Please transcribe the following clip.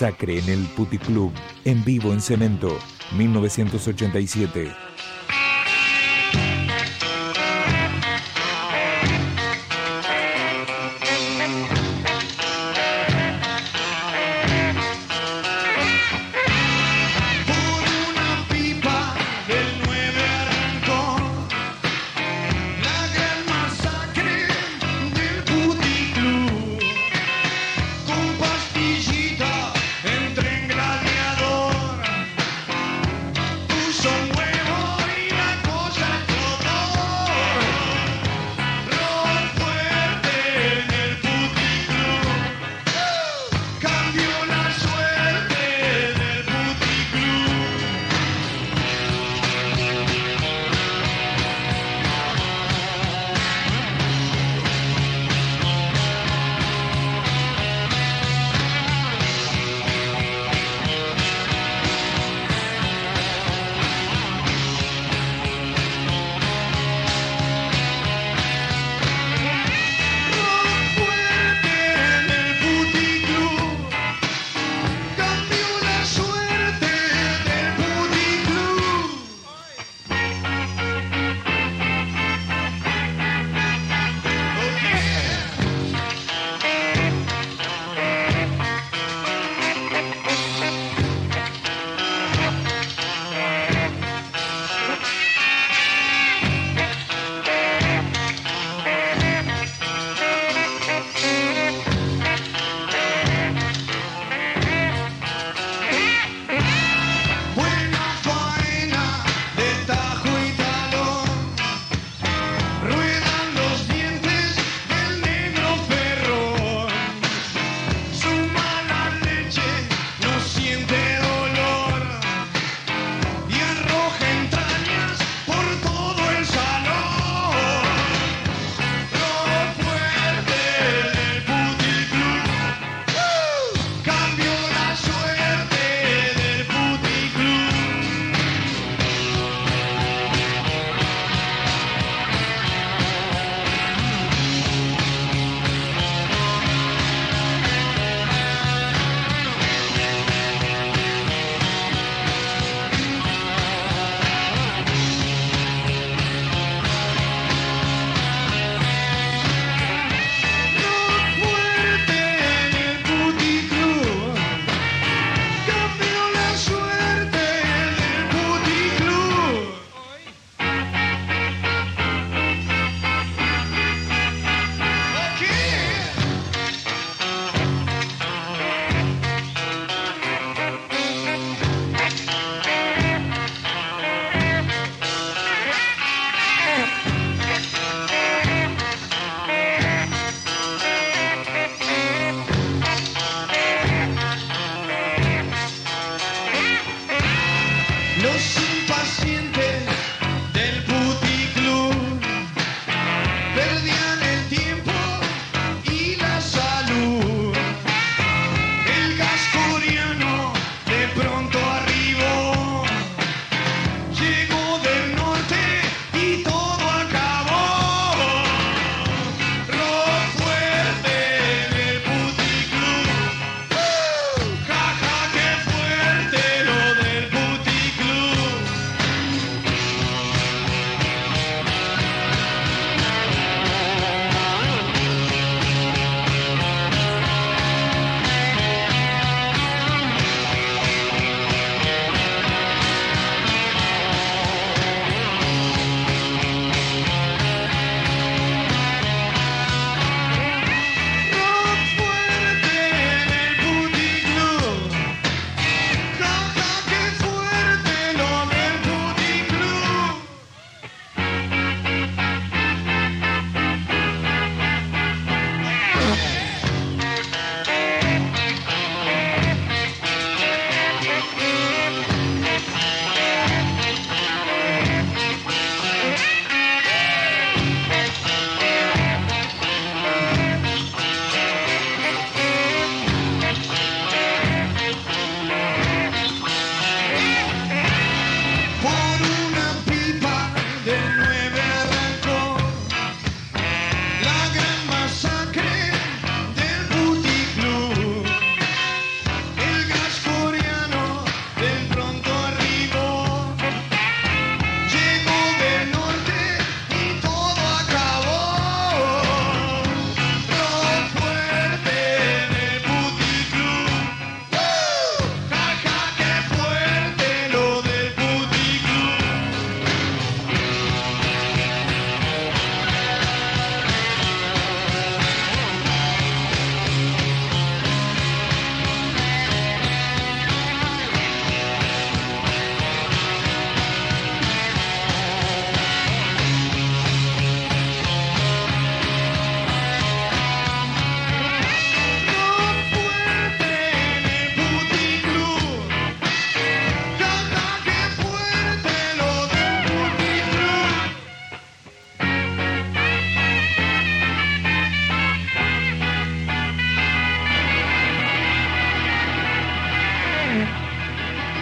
Masacre en el Puticlub, en vivo en Cemento, 1987. perdí